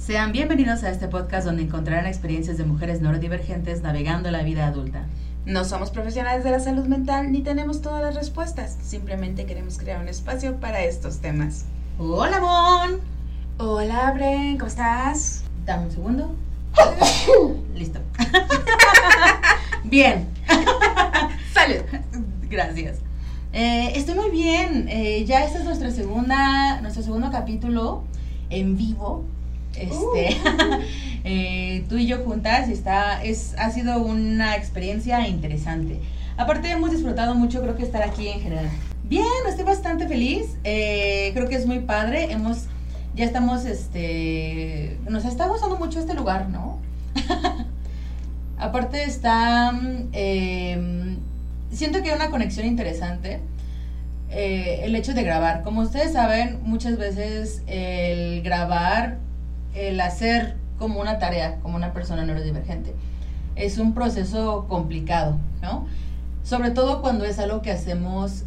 Sean bienvenidos a este podcast donde encontrarán experiencias de mujeres neurodivergentes navegando la vida adulta. No somos profesionales de la salud mental ni tenemos todas las respuestas. Simplemente queremos crear un espacio para estos temas. Hola, Mon. Hola, Bren, ¿cómo estás? Dame un segundo. Listo. bien. Salud. Gracias. Eh, estoy muy bien. Eh, ya este es nuestra segunda, nuestro segundo capítulo en vivo. Este, eh, tú y yo juntas y está, es, ha sido una experiencia interesante. Aparte hemos disfrutado mucho, creo que estar aquí en general. Bien, estoy bastante feliz. creo que es muy padre. Hemos, ya estamos, este, nos está gustando mucho este lugar, ¿no? Aparte está, em, siento que hay una conexión interesante. Eh, el hecho de grabar. Como ustedes saben, muchas veces el grabar, el hacer como una tarea, como una persona neurodivergente, es un proceso complicado, ¿no? Sobre todo cuando es algo que hacemos,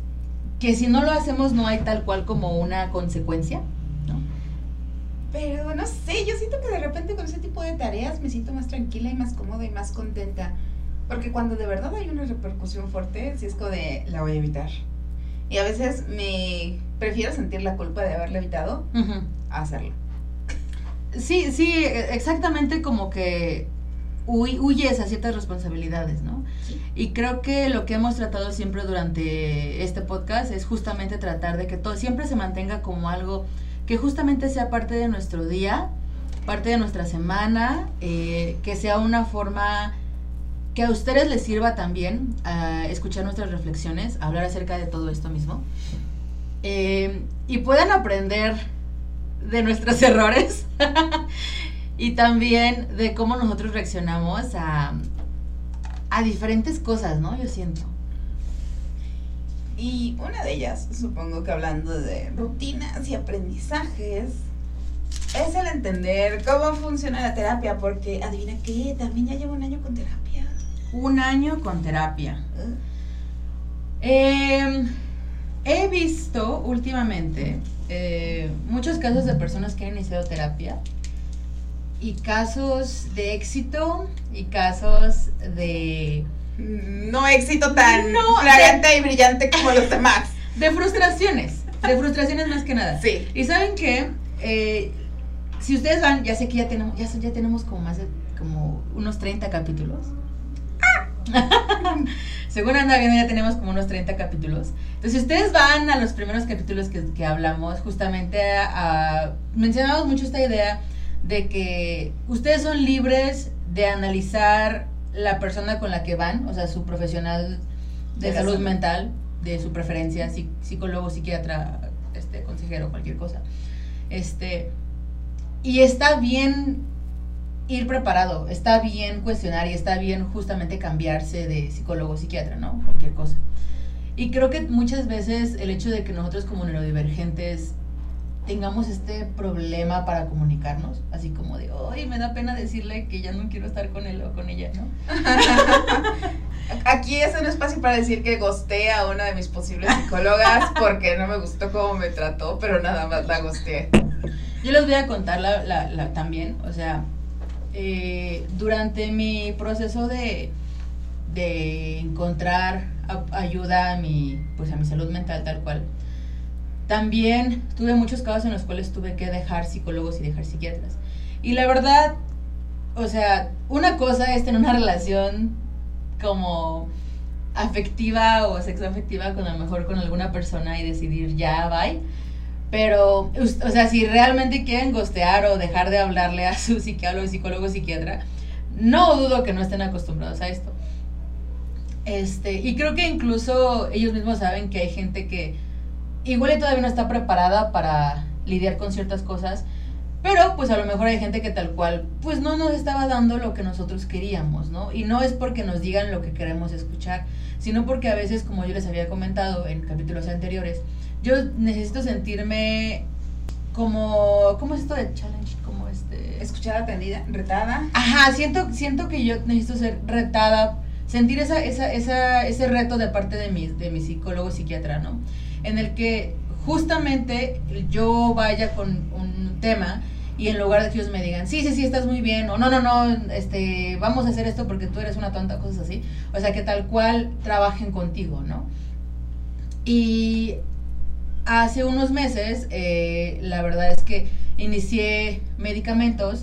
que si no lo hacemos no hay tal cual como una consecuencia, ¿no? Pero no sé, yo siento que de repente con ese tipo de tareas me siento más tranquila y más cómoda y más contenta. Porque cuando de verdad hay una repercusión fuerte, si es como de la voy a evitar. Y a veces me prefiero sentir la culpa de haberla evitado a hacerlo. Sí, sí, exactamente como que huyes a ciertas responsabilidades, ¿no? Y creo que lo que hemos tratado siempre durante este podcast es justamente tratar de que todo siempre se mantenga como algo que justamente sea parte de nuestro día, parte de nuestra semana, eh, que sea una forma que a ustedes les sirva también a escuchar nuestras reflexiones, hablar acerca de todo esto mismo. Eh, y puedan aprender de nuestros errores y también de cómo nosotros reaccionamos a, a diferentes cosas, ¿no? Yo siento. Y una de ellas, supongo que hablando de rutinas y aprendizajes, es el entender cómo funciona la terapia, porque adivina qué, también ya llevo un año con terapia un año con terapia. Em, he visto últimamente eh, muchos casos de personas que han iniciado terapia y casos de éxito y casos de no éxito tan no, y brillante como los demás. De frustraciones, de frustraciones más que nada. Sí. Y saben que eh, si ustedes van, ya sé que ya tenemos, ya, ya tenemos como más de como unos 30 capítulos. Según anda viendo, ya tenemos como unos 30 capítulos. Entonces, si ustedes van a los primeros capítulos que, hablamos, justamente mencionamos mucho esta idea de que ustedes son libres de analizar la persona con la que van, o sea, su profesional de, salud mental, de su preferencia, psicólogo, psiquiatra, este, consejero, cualquier cosa. Este, y está bien ir preparado, está bien cuestionar y está bien justamente cambiarse de psicólogo psiquiatra, ¿no? Cualquier cosa. Y creo que muchas veces el hecho de que nosotros como neurodivergentes tengamos este problema para comunicarnos, así como de, ay, me da pena decirle que ya no quiero estar con él o con ella, ¿no? Aquí es un espacio para decir que gosté a una de mis posibles psicólogas porque no me gustó cómo me trató, pero nada más la gosté. Yo les voy a contar la, la también, o sea, eh, durante mi proceso de, de encontrar ayuda a mi, pues a mi salud mental tal cual, también tuve muchos casos en los cuales tuve que dejar psicólogos y dejar psiquiatras. Y la verdad, o sea, una cosa es tener una relación como afectiva o sexoafectiva con a lo mejor con alguna persona y decidir ya, bye. Pero, o sea, si realmente quieren gostear o dejar de hablarle a su psicólogo, psicólogo, psiquiatra, no dudo que no estén acostumbrados a esto. Este, y creo que incluso ellos mismos saben que hay gente que igual y todavía no está preparada para lidiar con ciertas cosas, pero pues a lo mejor hay gente que tal cual pues no nos estaba dando lo que nosotros queríamos, ¿no? Y no es porque nos digan lo que queremos escuchar, sino porque a veces, como yo les había comentado en capítulos anteriores, yo necesito sentirme como, ¿cómo es esto de challenge? Como este... Escuchada, atendida, retada. Ajá, siento, siento que yo necesito ser retada, sentir esa, esa, esa, ese reto de parte de mi, de mi psicólogo psiquiatra, ¿no? En el que justamente yo vaya con un tema y en lugar de que ellos me digan, sí, sí, sí, estás muy bien, o no, no, no, este, vamos a hacer esto porque tú eres una tonta, cosas así. O sea, que tal cual trabajen contigo, ¿no? Y hace unos meses, eh, la verdad es que inicié medicamentos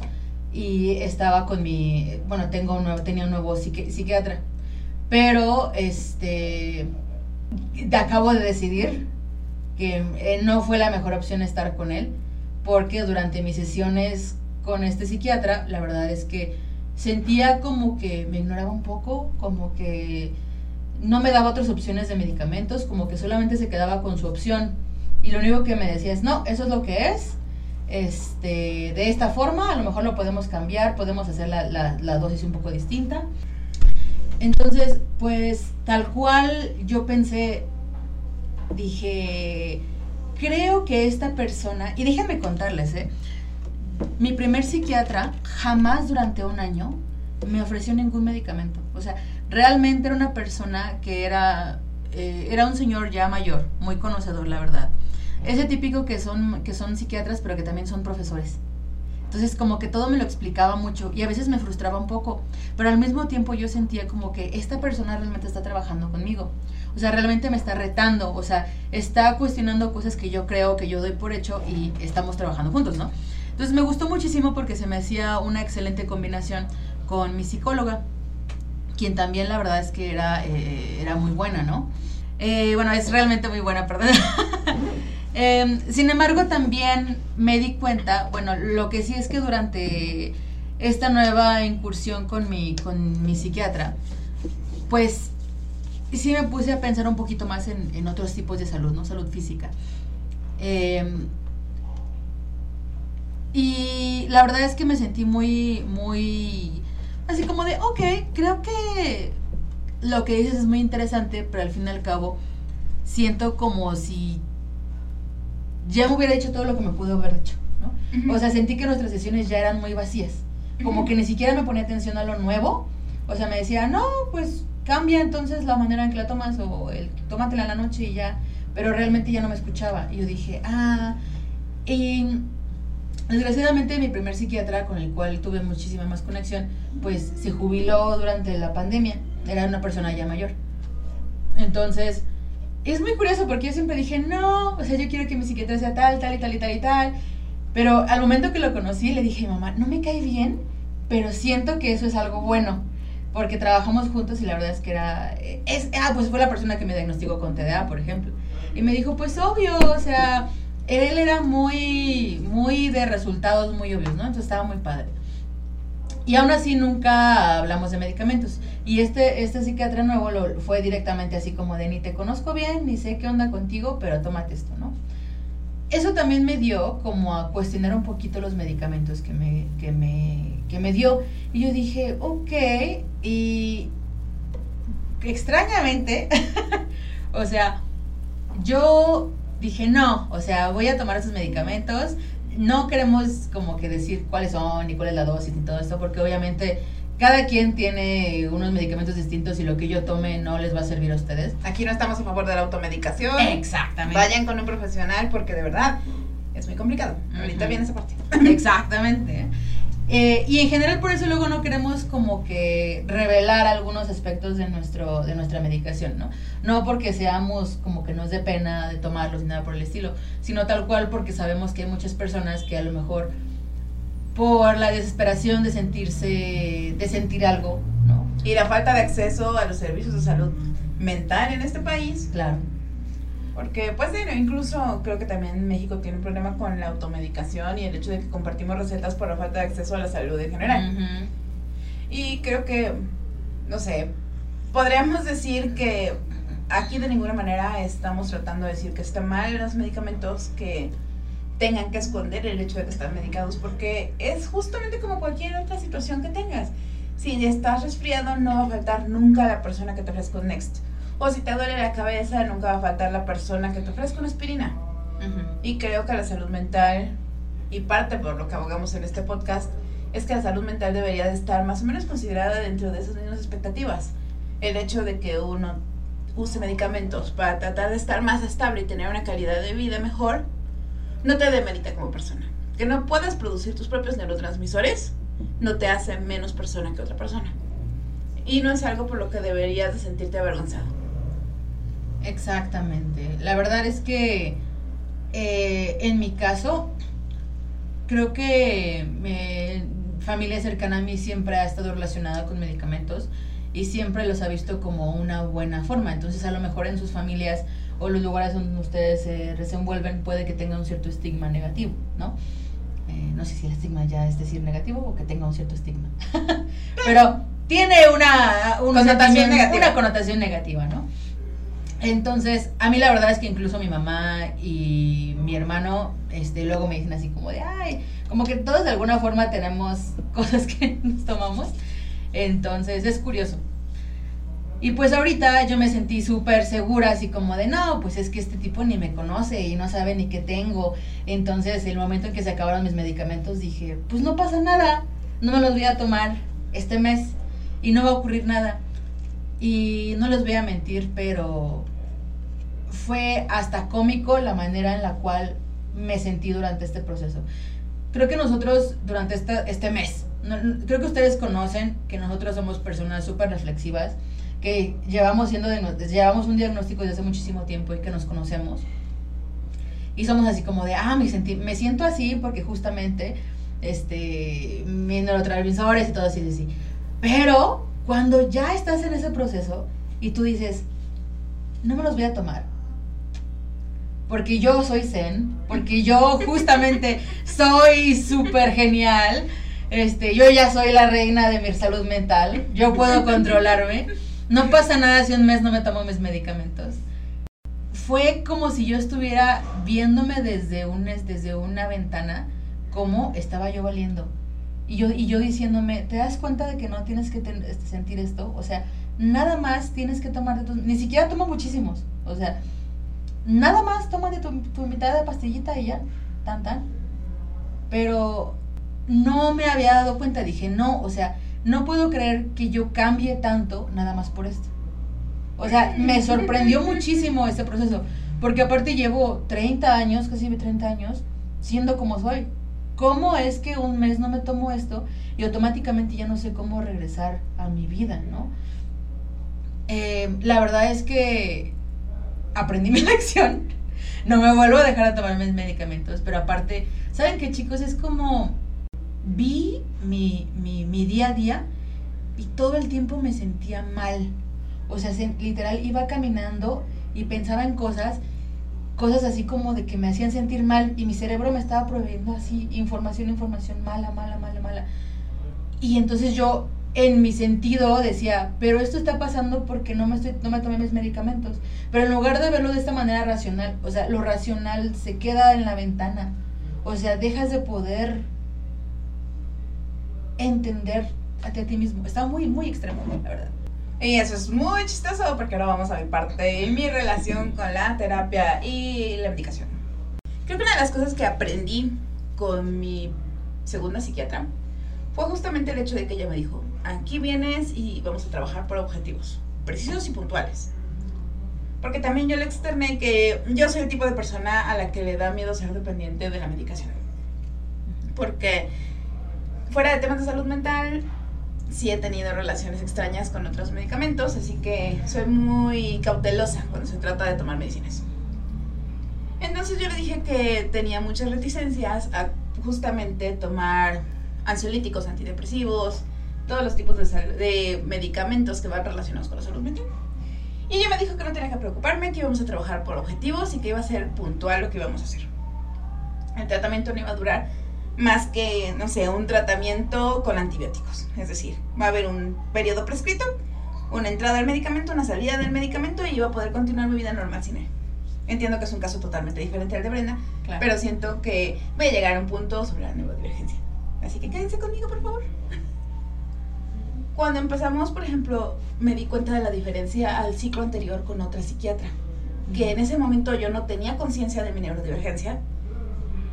y estaba con mi, bueno, tengo un nuevo, tenía un nuevo psiquiatra, pero este, acabo de decidir que eh, no fue la mejor opción estar con él, porque durante mis sesiones con este psiquiatra, la verdad es que sentía como que me ignoraba un poco, como que no me daba otras opciones de medicamentos, como que solamente se quedaba con su opción. Y lo único que me decía es, no, eso es lo que es, este, de esta forma, a lo mejor lo podemos cambiar, podemos hacer la, la, la dosis un poco distinta. Entonces, pues tal cual yo pensé, dije, creo que esta persona, y déjenme contarles, ¿eh? mi primer psiquiatra jamás durante un año me ofreció ningún medicamento. O sea, realmente era una persona que era, eh, era un señor ya mayor, muy conocedor, la verdad. Ese típico que son, que son psiquiatras, pero que también son profesores. Entonces como que todo me lo explicaba mucho y a veces me frustraba un poco, pero al mismo tiempo yo sentía como que esta persona realmente está trabajando conmigo. O sea, realmente me está retando, o sea, está cuestionando cosas que yo creo que yo doy por hecho y estamos trabajando juntos, ¿no? Entonces me gustó muchísimo porque se me hacía una excelente combinación con mi psicóloga, quien también la verdad es que era, eh, era muy buena, ¿no? Eh, bueno, es realmente muy buena, perdón. Em, sin embargo, también me di cuenta, bueno, lo que sí es que durante esta nueva incursión con mi, con mi psiquiatra, pues sí me puse a pensar un poquito más en, otros tipos de salud, ¿no? Salud física. Em, y la verdad es que me sentí muy, muy, así como de, ok, creo que lo que dices es muy interesante, pero al fin y al cabo siento como si ya me hubiera hecho todo lo que me pudo haber hecho, ¿no? O sea, sentí que nuestras sesiones ya eran muy vacías, como que ni siquiera me ponía atención a lo nuevo, o sea, me decía, no, pues cambia entonces la manera en que la tomas o el tómatela en la noche y ya, pero realmente ya no me escuchaba. Y yo dije, ah, y desgraciadamente mi primer psiquiatra con el cual tuve muchísima más conexión, pues se jubiló durante la pandemia, era una persona ya mayor. Entonces, es muy curioso porque yo siempre dije, no, o sea, yo quiero que mi psiquiatra sea tal, tal y tal y tal y tal. Pero al momento que lo conocí, le dije, mamá, no me cae bien, pero siento que eso es algo bueno. Porque trabajamos juntos y la verdad es que era. Es, ah, pues fue la persona que me diagnosticó con TDA, por ejemplo. Y me dijo, pues obvio, o sea, él era muy, muy de resultados muy obvios, ¿no? Entonces estaba muy padre. Y aún así nunca hablamos de medicamentos. Y este, este psiquiatra nuevo lo, fue directamente así como de ni te conozco bien, ni sé qué onda contigo, pero tómate esto, ¿no? Eso también me dio como a cuestionar un poquito los medicamentos que me, que me, que me dio. Y yo dije, ok, y extrañamente, o sea, yo dije, no, o sea, voy a tomar esos medicamentos no queremos como que decir cuáles son y cuál es la dosis y todo esto, porque obviamente cada quien tiene unos medicamentos distintos y lo que yo tome no les va a servir a ustedes. Aquí no estamos a favor de la automedicación. Exactamente. Vayan con un profesional porque de verdad es muy complicado. Ahorita viene esa parte. Exactamente. Eh, y en general por eso luego no queremos como que revelar algunos aspectos de, nuestro, de nuestra medicación, ¿no? No porque seamos como que nos dé pena de tomarlos ni nada por el estilo, sino tal cual porque sabemos que hay muchas personas que a lo mejor por la desesperación de sentirse, de sentir algo, ¿no? Y la falta de acceso a los servicios de salud mental en este país. Claro porque, pues, bueno, incluso creo que también México tiene un problema con la automedicación y el hecho de que compartimos recetas por la falta de acceso a la salud en general. Y creo que, no sé, podríamos decir que aquí de ninguna manera estamos tratando de decir que está mal los medicamentos que tengan que esconder el hecho de que están medicados, porque es justamente como cualquier otra situación que tengas. Si estás resfriado, no va a faltar nunca la persona que te ofrezca un Next o si te duele la cabeza, nunca va a faltar la persona que te ofrezca una aspirina. Y creo que la salud mental, y parte por lo que abogamos en este podcast, es que la salud mental debería de estar más o menos considerada dentro de esas mismas expectativas. El hecho de que uno use medicamentos para tratar de estar más estable y tener una calidad de vida mejor, no te demerita como persona. Que no puedas producir tus propios neurotransmisores no te hace menos persona que otra persona. Y no es algo por lo que deberías de sentirte avergonzado. Exactamente. La verdad es que eh, en mi caso, creo que mi familia cercana a mí siempre ha estado relacionada con medicamentos y siempre los ha visto como una buena forma. Entonces a lo mejor en sus familias o los lugares donde ustedes se desenvuelven puede que tenga un cierto estigma negativo, ¿no? Eh, no sé si el estigma ya es decir negativo o que tenga un cierto estigma. Pero tiene una, connotación una connotación negativa, ¿no? Entonces, a mí la verdad es que incluso mi mamá y mi hermano, este, luego me dicen así como de, ay, como que todos de alguna forma tenemos cosas que nos tomamos. Entonces, es curioso. Y pues ahorita yo me sentí súper segura, así como de, no, pues es que este tipo ni me conoce y no sabe ni qué tengo. Entonces, el momento en que se acabaron mis medicamentos, dije, pues no pasa nada, no me los voy a tomar este mes y no va a ocurrir nada. Y no les voy a mentir, pero fue hasta cómico la manera en la cual me sentí durante este proceso. Creo que nosotros durante esta, este mes, creo que ustedes conocen que nosotros somos personas súper reflexivas, que llevamos, siendo llevamos un diagnóstico desde hace muchísimo tiempo y que nos conocemos. Y somos así como de, ah, me, sentí, me siento así porque justamente este, mis neurotransmisores y todo así, así. Pero cuando ya estás en ese proceso y tú dices, no me los voy a tomar, porque yo soy zen, porque yo justamente soy súper genial, este, yo ya soy la reina de mi salud mental, yo puedo controlarme, no pasa nada si un mes no me tomo mis medicamentos. Fue como si yo estuviera viéndome desde, un, desde una ventana, como estaba yo valiendo. Y yo, y yo diciéndome, ¿te das cuenta de que no tienes que este, sentir esto? O sea, nada más tienes que tomar de Ni siquiera tomo muchísimos. O sea, nada más toma de tu, mitad de pastillita y ya, tan tan. Pero no me había dado cuenta, dije, no, o sea, no puedo creer que yo cambie tanto nada más por esto. O sea, me sorprendió muchísimo este proceso, porque aparte llevo 30 años, casi 30 años, siendo como soy. ¿Cómo es que un mes no me tomo esto y automáticamente ya no sé cómo regresar a mi vida, ¿no? Eh, la verdad es que aprendí mi lección. No me vuelvo a dejar de tomar mis medicamentos, pero aparte, ¿saben qué chicos? Es como vi mi, mi, día a día y todo el tiempo me sentía mal. O sea, literal iba caminando y pensaba en cosas cosas así como de que me hacían sentir mal y mi cerebro me estaba proveyendo así información, información mala, mala, mala, mala. Y entonces yo en mi sentido decía, pero esto está pasando porque no me estoy no me tomé mis medicamentos. Pero en lugar de verlo de esta manera racional, o sea, lo racional se queda en la ventana. O sea, dejas de poder entender a ti, mismo. Está muy muy extremo, la verdad. Y eso es muy chistoso porque ahora vamos a ver parte de mi relación con la terapia y la medicación. Creo que una de las cosas que aprendí con mi segunda psiquiatra fue justamente el hecho de que ella me dijo, aquí vienes y vamos a trabajar por objetivos precisos y puntuales. Porque también yo le externé que yo soy el tipo de persona a la que le da miedo ser dependiente de la medicación. Porque fuera de temas de salud mental, sí he tenido relaciones extrañas con otros medicamentos, así que soy muy cautelosa cuando se trata de tomar medicinas. Entonces yo le dije que tenía muchas reticencias a justamente tomar ansiolíticos, antidepresivos, todos los tipos de, de medicamentos que van relacionados con la salud mental. Y ella me dijo que no tenía que preocuparme, que íbamos a trabajar por objetivos y que iba a ser puntual lo que íbamos a hacer. El tratamiento no iba a durar más que, no sé, un tratamiento con antibióticos. Es decir, va a haber un periodo prescrito, una entrada al medicamento, una salida del medicamento y yo voy a poder continuar mi vida normal sin él. Entiendo que es un caso totalmente diferente al de Brenda, pero siento que voy a llegar a un punto sobre la neurodivergencia. Así que quédense conmigo, por favor. Cuando empezamos, por ejemplo, me di cuenta de la diferencia al ciclo anterior con otra psiquiatra, que en ese momento yo no tenía conciencia de mi neurodivergencia,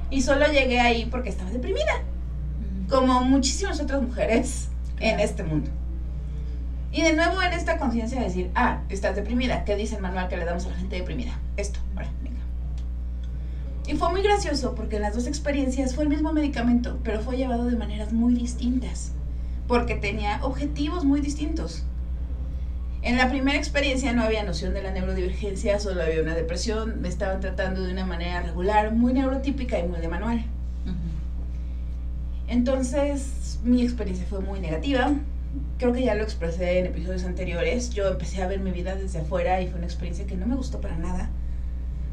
y solo llegué ahí porque estaba deprimida, como muchísimas otras mujeres en este mundo. Y de nuevo en esta conciencia de decir, ah, estás deprimida, ¿qué dice el manual que le damos a la gente deprimida? Esto, ahora, venga. Y fue muy gracioso porque en las dos experiencias fue el mismo medicamento, pero fue llevado de maneras muy distintas, porque tenía objetivos muy distintos. En la primera experiencia no había noción de la neurodivergencia, solo había una depresión, me estaban tratando de una manera regular, muy neurotípica y muy de manual. Entonces, mi experiencia fue muy negativa. Creo que ya lo expresé en episodios anteriores. Yo empecé a ver mi vida desde afuera y fue una experiencia que no me gustó para nada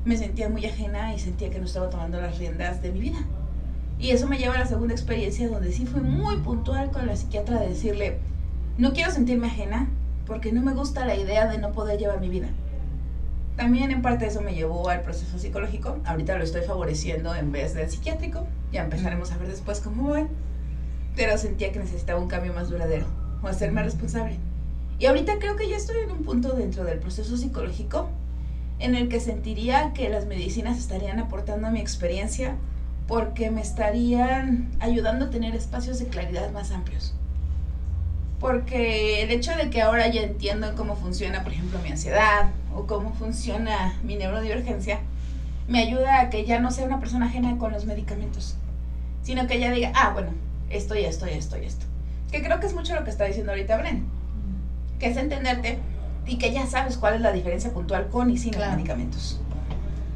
me sentía muy ajena y sentía que no estaba tomando las riendas de mi vida. Y eso me lleva a la segunda experiencia donde sí fui muy puntual con la psiquiatra de decirle, no quiero sentirme ajena porque no me gusta la idea de no poder llevar mi vida. También en parte eso me llevó al proceso psicológico. Ahorita lo estoy favoreciendo en vez del psiquiátrico. Ya empezaremos a ver después cómo voy. Pero sentía que necesitaba un cambio más duradero o hacerme responsable. Y ahorita creo que ya estoy en un punto dentro del proceso psicológico en el que sentiría que las medicinas estarían aportando a mi experiencia porque me estarían ayudando a tener espacios de claridad más amplios. Porque el hecho de que ahora ya entiendo cómo funciona, por ejemplo, mi ansiedad o cómo funciona mi neurodivergencia, me ayuda a que ya no sea una persona ajena con los medicamentos, sino que ya diga, ah, bueno, esto y esto y esto y esto. Que creo que es mucho lo que está diciendo ahorita Bren, que es entenderte y que ya sabes cuál es la diferencia puntual con y sin los medicamentos.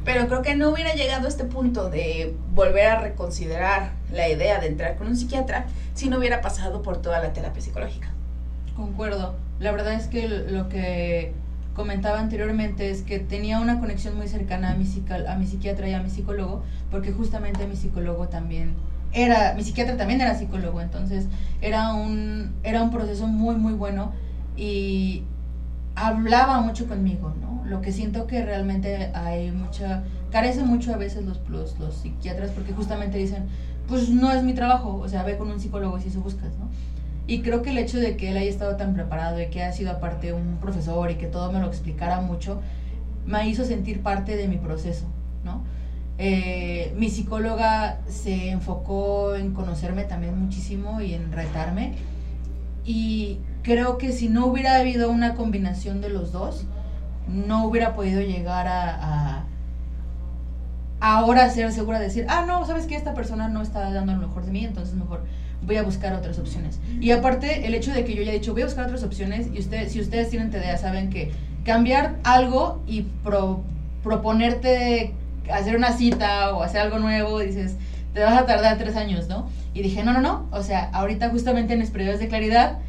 Pero creo que no hubiera llegado a este punto de volver a reconsiderar la idea de entrar con un psiquiatra si no hubiera pasado por toda la terapia psicológica. Concuerdo. La verdad es que lo que comentaba anteriormente es que tenía una conexión muy cercana a mi, a mi psiquiatra y a mi psicólogo, porque justamente mi psicólogo también era, mi psiquiatra también era psicólogo, entonces era un, era un proceso muy, muy bueno y hablaba mucho conmigo, ¿no? Lo que siento que realmente hay mucha, carece mucho a veces los, los, los psiquiatras porque justamente dicen, pues no es mi trabajo, o sea, ve con un psicólogo si eso buscas, ¿no? Y creo que el hecho de que él haya estado tan preparado y que haya sido aparte un profesor y que todo me lo explicara mucho, me hizo sentir parte de mi proceso, ¿no? Eh, mi psicóloga se enfocó en conocerme también muchísimo y en retarme. Y creo que si no hubiera habido una combinación de los dos, no hubiera podido llegar a, ahora ser segura de decir, ah, no, sabes que esta persona no está dando lo mejor de mí, entonces mejor voy a buscar otras opciones. Y aparte, el hecho de que yo haya dicho, voy a buscar otras opciones, y ustedes, si ustedes tienen idea, saben que cambiar algo y proponerte hacer una cita o hacer algo nuevo, dices, te vas a tardar tres años, ¿no? Y dije, no, no, no, o sea, ahorita justamente en mis periodos de claridad,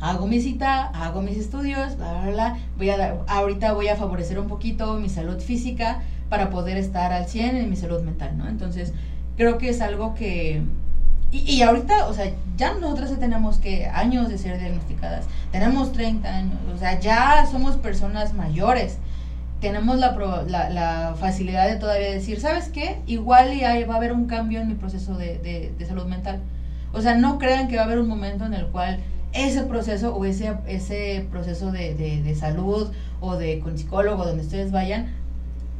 hago mi cita, hago mis estudios, bla, bla, bla. Voy a, ahorita voy a favorecer un poquito mi salud física para poder estar al 100 en mi salud mental, ¿no? Entonces, creo que es algo que... Y, y ahorita, o sea, ya nosotras tenemos que años de ser diagnosticadas, tenemos 30 años, o sea, ya somos personas mayores, tenemos la, la, la facilidad de todavía decir, ¿sabes qué? Igual y ahí va a haber un cambio en mi proceso de, de, de salud mental. O sea, no crean que va a haber un momento en el cual ese proceso o ese, ese proceso de, de, salud o de con psicólogo, donde ustedes vayan,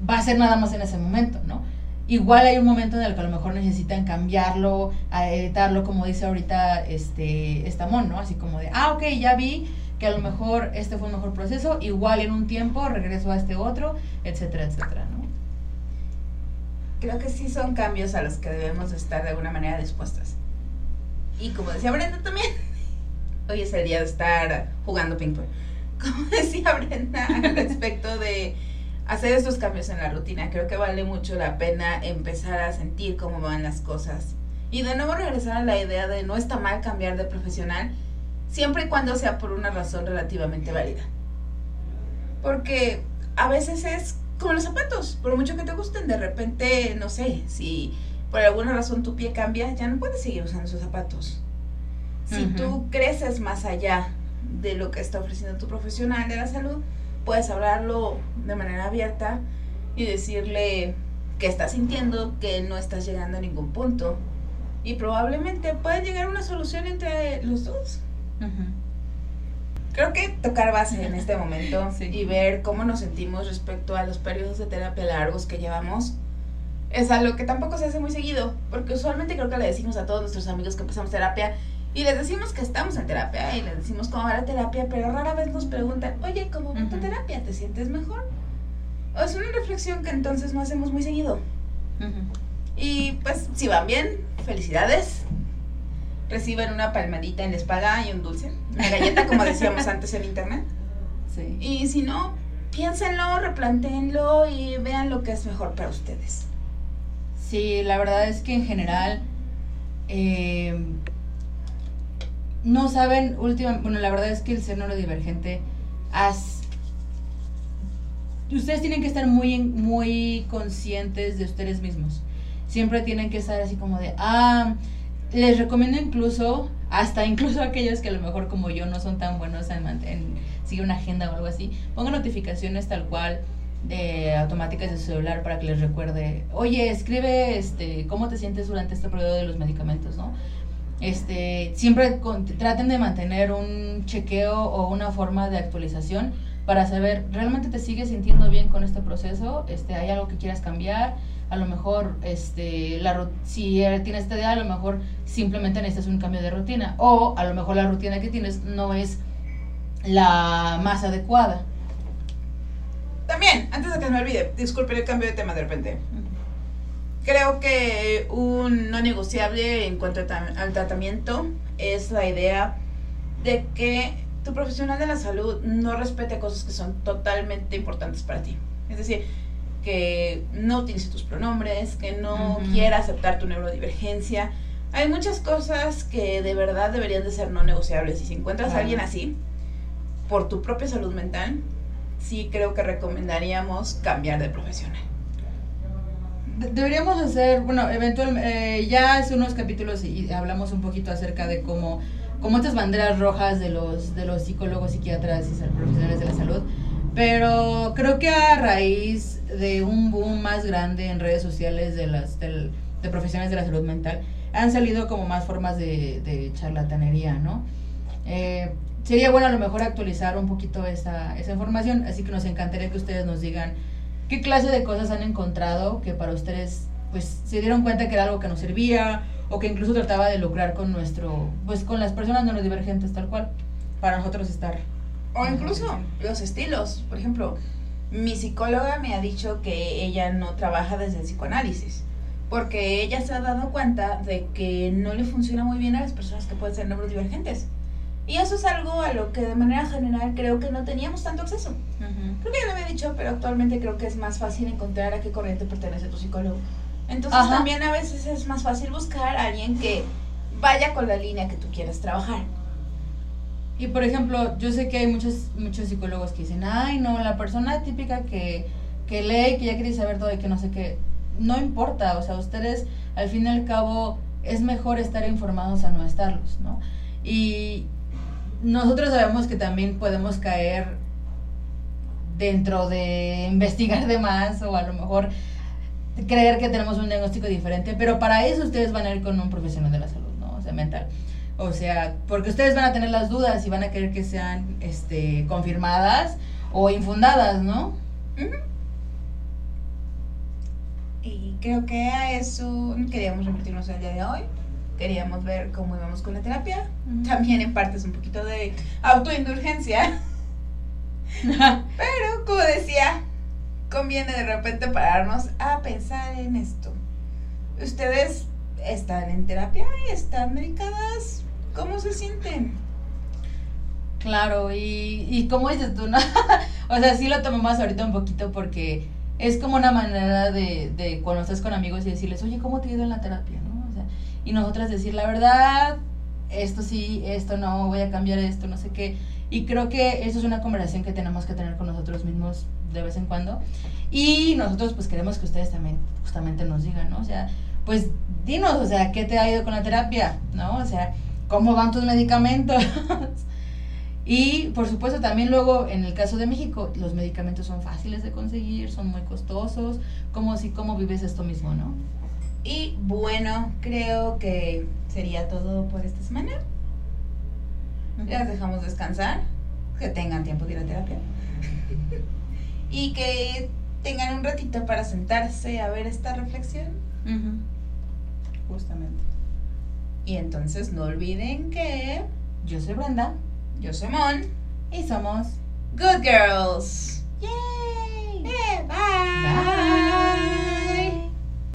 va a ser nada más en ese momento, ¿no? Igual hay un momento en el que a lo mejor necesitan cambiarlo, editarlo, como dice ahorita este Estamón, ¿no? Así como de, ah, ok, ya vi que a lo mejor este fue un mejor proceso, igual en un tiempo regreso a este otro, etcétera, etcétera, ¿no? Creo que sí son cambios a los que debemos estar de alguna manera dispuestas. Y como decía Brenda también, hoy es el día de estar jugando ping pong. Como decía Brenda al respecto de hacer estos cambios en la rutina, creo que vale mucho la pena empezar a sentir cómo van las cosas. Y de nuevo regresar a la idea de no está mal cambiar de profesional, siempre y cuando sea por una razón relativamente válida. Porque a veces es como los zapatos, por mucho que te gusten, de repente, no sé, si por alguna razón tu pie cambia, ya no puedes seguir usando esos zapatos. Si tú creces más allá de lo que está ofreciendo tu profesional de la salud, puedes hablarlo de manera abierta y decirle que estás sintiendo, que no estás llegando a ningún punto. Y probablemente pueda llegar a una solución entre los dos. Creo que tocar base en este momento y ver cómo nos sentimos respecto a los periodos de terapia largos que llevamos es algo que tampoco se hace muy seguido, porque usualmente creo que le decimos a todos nuestros amigos que empezamos terapia y les decimos que estamos en terapia y les decimos cómo va la terapia, pero rara vez nos preguntan, oye, ¿cómo va tu terapia? ¿Te sientes mejor? O es una reflexión que entonces no hacemos muy seguido. Y pues si van bien, felicidades. Reciben una palmadita en la espalda y un dulce. Una galleta, como decíamos antes en internet. Sí. Y si no, piénsenlo, replantéenlo y vean lo que es mejor para ustedes. Sí, la verdad es que en general eh, no saben, últimamente, bueno, la verdad es que el ser neurodivergente has, ustedes tienen que estar muy, muy conscientes de ustedes mismos. Siempre tienen que estar así como de, ah, les recomiendo incluso, hasta incluso aquellos que a lo mejor como yo no son tan buenos en, en seguir una agenda o algo así, pongan notificaciones tal cual de automáticas de su celular para que les recuerde, oye, escribe este, cómo te sientes durante este periodo de los medicamentos, ¿no? Este, siempre traten de mantener un chequeo o una forma de actualización para saber, ¿realmente te sigues sintiendo bien con este proceso? Este, ¿Hay algo que quieras cambiar? A lo mejor, este, la, si tienes TDA, a lo mejor simplemente necesitas un cambio de rutina. O a lo mejor la rutina que tienes no es la más adecuada. También, antes de que me olvide, disculpen el cambio de tema de repente. Creo que un no negociable en cuanto al tratamiento es la idea de que tu profesional de la salud no respete cosas que son totalmente importantes para ti. Es decir, que no utilice tus pronombres, que no quiera aceptar tu neurodivergencia. Hay muchas cosas que de verdad deberían de ser no negociables. Y si encuentras a alguien así, por tu propia salud mental, sí creo que recomendaríamos cambiar de profesional deberíamos hacer, bueno, eventualmente, eh, ya hace unos capítulos y, hablamos un poquito acerca de cómo, cómo estas banderas rojas de los, de los psicólogos, psiquiatras y profesionales de la salud, pero creo que a raíz de un boom más grande en redes sociales de, las, de, profesionales de la salud mental, han salido como más formas de, de charlatanería, ¿no? Eh, sería bueno a lo mejor actualizar un poquito esa, esa información, así que nos encantaría que ustedes nos digan ¿Qué clase de cosas han encontrado que para ustedes pues se dieron cuenta que era algo que nos servía o que incluso trataba de lucrar con nuestro, pues con las personas neurodivergentes tal cual, para nosotros estar. O incluso los estilos, por ejemplo, mi psicóloga me ha dicho que ella no trabaja desde el psicoanálisis, porque ella se ha dado cuenta de que no le funciona muy bien a las personas que pueden ser neurodivergentes. Y eso es algo a lo que de manera general creo que no teníamos tanto acceso. Creo que ya lo había dicho, pero actualmente creo que es más fácil encontrar a qué corriente pertenece tu psicólogo. Entonces también a veces es más fácil buscar a alguien que vaya con la línea que tú quieras trabajar. Y por ejemplo, yo sé que hay muchos, muchos psicólogos que dicen, ay no, la persona típica que, que lee, que ya quiere saber todo y que no sé qué, no importa, o sea, ustedes al fin y al cabo es mejor estar informados a no estarlos, ¿no? Y, nosotros sabemos que también podemos caer dentro de investigar de más o a lo mejor creer que tenemos un diagnóstico diferente, pero para eso ustedes van a ir con un profesional de la salud, ¿no? O sea, mental. O sea, porque ustedes van a tener las dudas y van a querer que sean este, confirmadas o infundadas, ¿no? Y creo que a eso queríamos repetirnos el día de hoy queríamos ver cómo íbamos con la terapia. También en parte es un poquito de autoindulgencia. Pero, como decía, conviene de repente pararnos a pensar en esto. ¿Ustedes están en terapia y están medicadas? ¿Cómo se sienten? Claro, y, y como dices tú, ¿no? o sea, sí lo tomamos ahorita un poquito porque es como una manera de, de cuando estás con amigos y decirles, oye, ¿cómo te ha ido en la terapia? Y nosotras decir la verdad, esto sí, esto no, voy a cambiar esto, no sé qué. Y creo que eso es una conversación que tenemos que tener con nosotros mismos de vez en cuando. Y nosotros pues queremos que ustedes también justamente nos digan, ¿no? O sea, pues dinos, o sea, ¿qué te ha ido con la terapia? ¿No? O sea, ¿cómo van tus medicamentos? y por supuesto también luego en el caso de México, los medicamentos son fáciles de conseguir, son muy costosos, ¿cómo, si, cómo vives esto mismo, no? Y bueno, creo que sería todo por esta semana. Las dejamos descansar, que tengan tiempo de ir a terapia. y que tengan un ratito para sentarse a ver esta reflexión. Justamente. Y entonces no olviden que yo soy Brenda, yo soy Mon y somos Good Girls. ¡Yay!